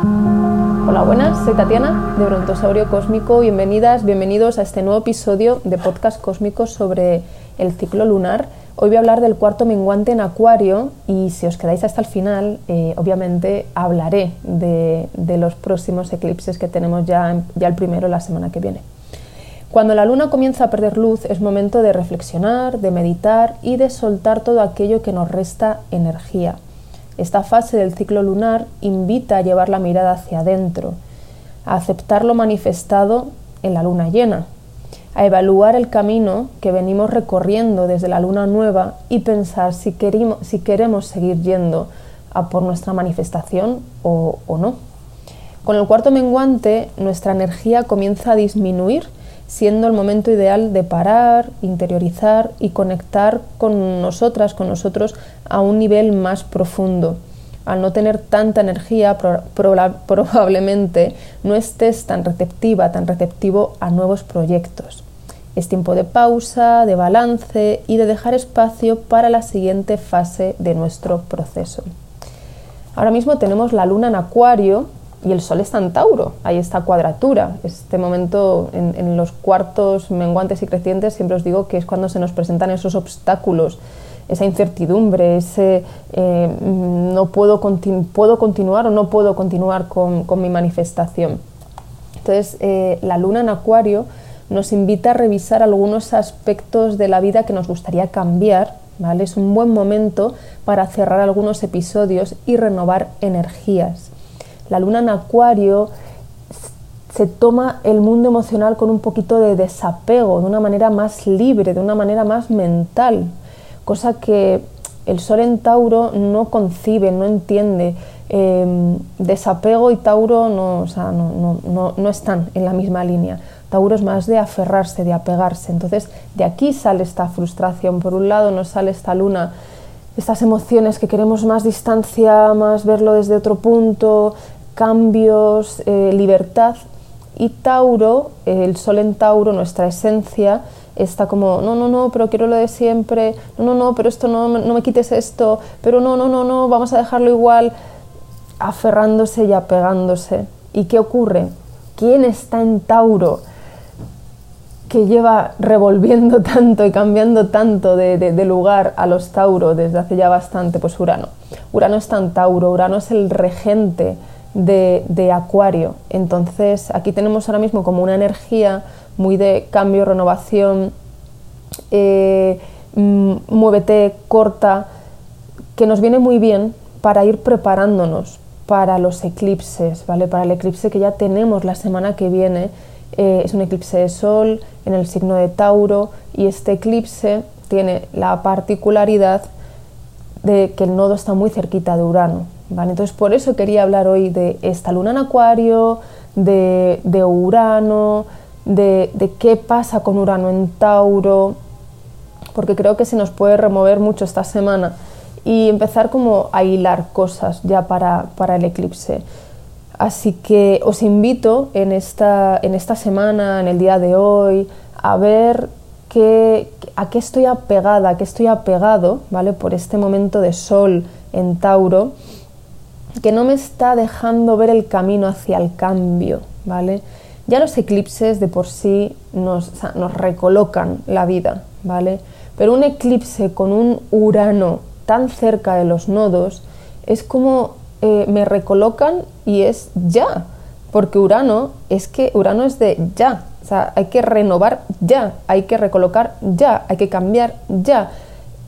Hola, buenas, soy Tatiana de Brontosaurio Cósmico. Bienvenidas, bienvenidos a este nuevo episodio de Podcast Cósmico sobre el ciclo lunar. Hoy voy a hablar del cuarto menguante en Acuario y si os quedáis hasta el final, eh, obviamente hablaré de, los próximos eclipses que tenemos ya, ya el primero la semana que viene. Cuando la luna comienza a perder luz es momento de reflexionar, de meditar y de soltar todo aquello que nos resta energía. Esta fase del ciclo lunar invita a llevar la mirada hacia adentro, a aceptar lo manifestado en la luna llena, a evaluar el camino que venimos recorriendo desde la luna nueva y pensar si queremos, si queremos seguir yendo a por nuestra manifestación o no. Con el cuarto menguante, nuestra energía comienza a disminuir siendo el momento ideal de parar, interiorizar y conectar con nosotras, con nosotros a un nivel más profundo. Al no tener tanta energía, probablemente no estés tan receptiva, tan receptivo a nuevos proyectos. Es tiempo de pausa, de balance y de dejar espacio para la siguiente fase de nuestro proceso. Ahora mismo tenemos la luna en Acuario, y el Sol está en Tauro, hay esta cuadratura. Este momento en, los cuartos menguantes y crecientes siempre os digo que es cuando se nos presentan esos obstáculos, esa incertidumbre, ese eh, no puedo, puedo continuar o no puedo continuar con, mi manifestación. Entonces, eh, la luna en Acuario nos invita a revisar algunos aspectos de la vida que nos gustaría cambiar. ¿vale? Es un buen momento para cerrar algunos episodios y renovar energías la luna en acuario se toma el mundo emocional con un poquito de desapego, de una manera más libre, de una manera más mental, cosa que el sol en Tauro no concibe, no entiende. Em, desapego y Tauro no, no, no, están en la misma línea. Tauro es más de aferrarse, de apegarse. Entonces, de aquí sale esta frustración. Por un lado, nos sale esta luna estas emociones que queremos más distancia, más verlo desde otro punto, cambios, eh, libertad. Y Tauro, el sol en Tauro, nuestra esencia, está como, no, no, no, pero quiero lo de siempre, no, no, no, pero esto no, no me quites esto, pero no, no, no, no, vamos a dejarlo igual, aferrándose y apegándose. ¿Y qué ocurre? ¿Quién está en Tauro que lleva revolviendo tanto y cambiando tanto de, de, lugar a los Tauro desde hace ya bastante? Pues Urano. Urano está en Tauro, Urano es el regente de, Acuario. Entonces aquí tenemos ahora mismo como una energía muy de cambio, renovación, eh, mm, muévete, corta, que nos viene muy bien para ir preparándonos para los eclipses, ¿vale? Para el eclipse que ya tenemos la semana que viene. Eh, es un eclipse de sol en el signo de Tauro y este eclipse tiene la particularidad de que el nodo está muy cerquita de Urano, entonces por eso quería hablar hoy de esta luna en Acuario, de, Urano, de, qué pasa con Urano en Tauro, porque creo que se nos puede remover mucho esta semana y empezar como a hilar cosas ya para, el eclipse. Así que os invito en esta, en esta semana, en el día de hoy, a ver qué, a qué estoy apegada, a qué estoy apegado, ¿vale? Por este momento de sol en Tauro que no me está dejando ver el camino hacia el cambio, ¿vale? Ya los eclipses de por sí nos, recolocan la vida, ¿vale? Pero un eclipse con un Urano tan cerca de los nodos es como eh, me recolocan y es ya, porque Urano es que Urano es de ya, o sea, hay que renovar ya, hay que recolocar ya, hay que cambiar ya.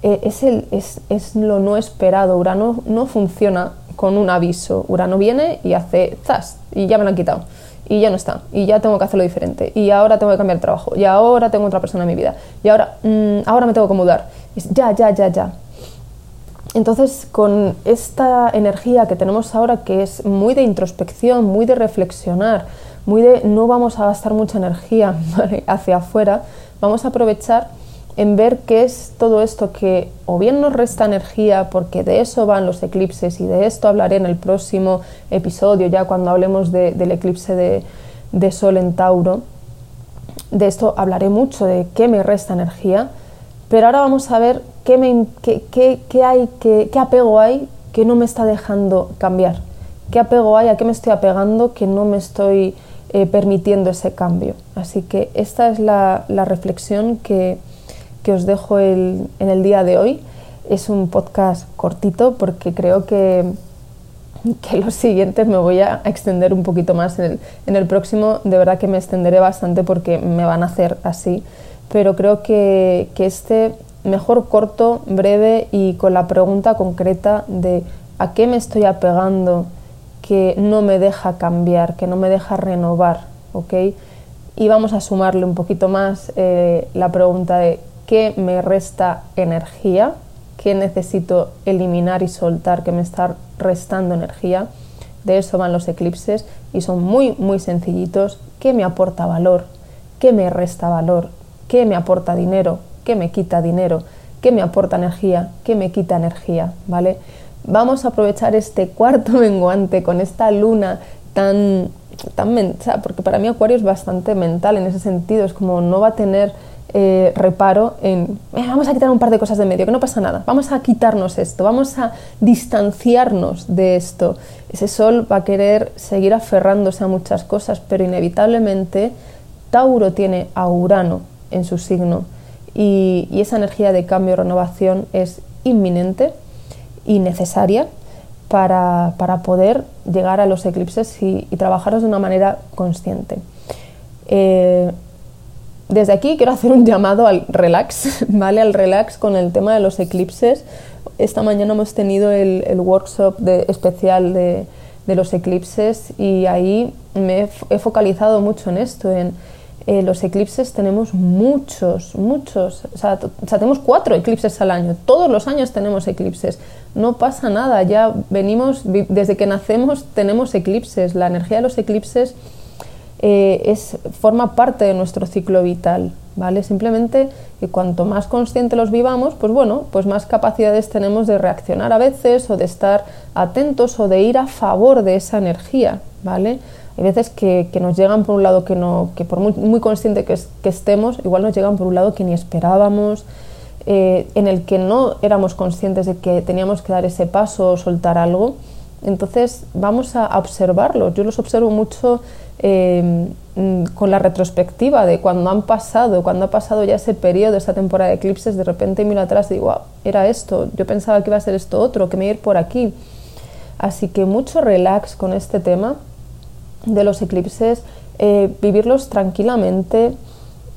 Eh, es, el, es, es lo no esperado, Urano no funciona con un aviso. Urano viene y hace zas y ya me lo han quitado y ya no está y ya tengo que hacerlo diferente y ahora tengo que cambiar el trabajo y ahora tengo otra persona en mi vida y ahora, mm, ahora me tengo que mudar. Ya, ya, ya, ya. Entonces, con esta energía que tenemos ahora, que es muy de introspección, muy de reflexionar, muy de no vamos a gastar mucha energía hacia afuera, vamos a aprovechar en ver qué es todo esto que o bien nos resta energía, porque de eso van los eclipses y de esto hablaré en el próximo episodio, ya cuando hablemos del eclipse de, Sol en Tauro. De esto hablaré mucho, de qué me resta energía, pero ahora vamos a ver qué, qué, qué, hay, qué, apego hay que no me está dejando cambiar, qué apego hay, a qué me estoy apegando que no me estoy eh, permitiendo ese cambio. Así que esta es la, reflexión que, os dejo en el día de hoy. Es un podcast cortito porque creo que, que los siguientes me voy a extender un poquito más. En el, en el próximo de verdad que me extenderé bastante porque me van a hacer así. Pero creo que, que este mejor corto, breve y con la pregunta concreta de a qué me estoy apegando que no me deja cambiar, que no me deja renovar, ¿ok? Y vamos a sumarle un poquito más eh, la pregunta de qué me resta energía, qué necesito eliminar y soltar que me está restando energía. De eso van los eclipses y son muy, muy sencillitos. ¿Qué me aporta valor? ¿Qué me resta valor? ¿Qué me aporta dinero? ¿Qué me quita dinero? ¿Qué me aporta energía? ¿Qué me quita energía? ¿Vale? Vamos a aprovechar este cuarto menguante con esta luna tan, tan mental, porque para mí Acuario es bastante mental en ese sentido, es como no va a tener eh, reparo en, vamos a quitar un par de cosas de medio, que no pasa nada, vamos a quitarnos esto, vamos a distanciarnos de esto. Ese sol va a querer seguir aferrándose a muchas cosas, pero inevitablemente Tauro tiene a Urano en su signo y, esa energía de cambio y renovación es inminente y necesaria para, poder llegar a los eclipses y, trabajarlos de una manera consciente. Eh, desde aquí quiero hacer un llamado al relax, ¿vale? Al relax con el tema de los eclipses. Esta mañana hemos tenido el, workshop de, especial de, de, los eclipses y ahí me he focalizado mucho en esto, en eh, los eclipses tenemos muchos, muchos, o sea, tenemos cuatro eclipses al año, todos los años tenemos eclipses, no pasa nada, ya venimos, desde que nacemos tenemos eclipses, la energía de los eclipses eh, es, forma parte de nuestro ciclo vital, ¿vale? Simplemente que cuanto más consciente los vivamos, pues bueno, pues más capacidades tenemos de reaccionar a veces o de estar atentos o de ir a favor de esa energía, ¿vale? Hay veces que, nos llegan por un lado que, no, que por muy, muy consciente que, estemos, igual nos llegan por un lado que ni esperábamos, eh, en el que no éramos conscientes de que teníamos que dar ese paso o soltar algo. Entonces vamos a observarlos. Yo los observo mucho mm, con la retrospectiva de cuando han pasado, cuando ha pasado ya ese periodo, esa temporada de eclipses, de repente miro atrás y digo, wow, era esto, yo pensaba que iba a ser esto otro, que me iba a ir por aquí. Así que mucho relax con este tema de los eclipses, eh, vivirlos tranquilamente.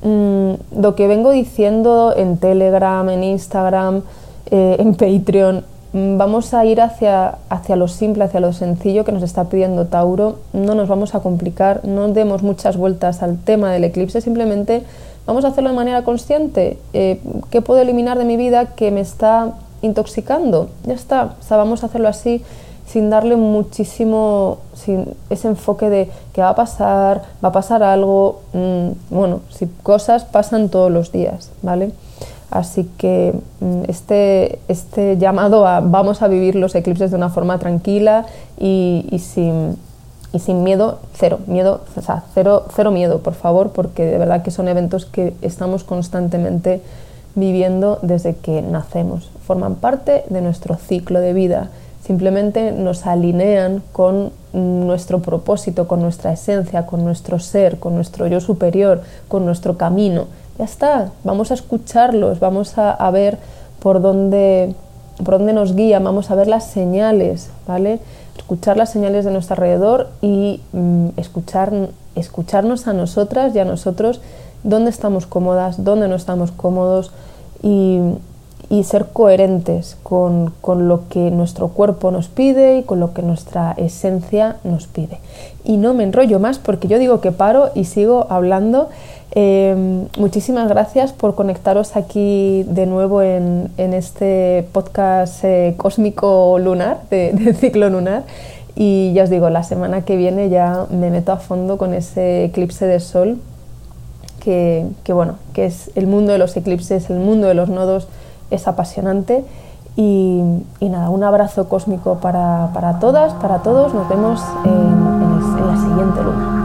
Mm, lo que vengo diciendo en Telegram, en Instagram, eh, en Patreon, vamos a ir hacia, hacia lo simple, hacia lo sencillo que nos está pidiendo Tauro. No nos vamos a complicar, no demos muchas vueltas al tema del eclipse, simplemente vamos a hacerlo de manera consciente. Eh, ¿Qué puedo eliminar de mi vida que me está intoxicando? Ya está, o sea, vamos a hacerlo así sin darle muchísimo, sin ese enfoque de que va a pasar, va a pasar algo, mm, bueno, si cosas pasan todos los días, ¿vale? Así que mm, este, este llamado a vamos a vivir los eclipses de una forma tranquila y, sin, y sin miedo, cero, miedo, o sea, cero, cero miedo, por favor, porque de verdad que son eventos que estamos constantemente viviendo desde que nacemos, forman parte de nuestro ciclo de vida simplemente nos alinean con nuestro propósito, con nuestra esencia, con nuestro ser, con nuestro yo superior, con nuestro camino. Ya está, vamos a escucharlos, vamos a, ver por dónde, por dónde nos guían, vamos a ver las señales, ¿vale? Escuchar las señales de nuestro alrededor y mm, escuchar, escucharnos a nosotras y a nosotros dónde estamos cómodas, dónde no estamos cómodos y y ser coherentes con, lo que nuestro cuerpo nos pide y con lo que nuestra esencia nos pide. Y no me enrollo más porque yo digo que paro y sigo hablando. Em, muchísimas gracias por conectaros aquí de nuevo en, este podcast eh, cósmico lunar, de, ciclo lunar. Y ya os digo, la semana que viene ya me meto a fondo con ese eclipse de sol, que, que bueno, que es el mundo de los eclipses, el mundo de los nodos es apasionante. Y, nada, un abrazo cósmico para, todas, para todos. Nos vemos en la siguiente luna.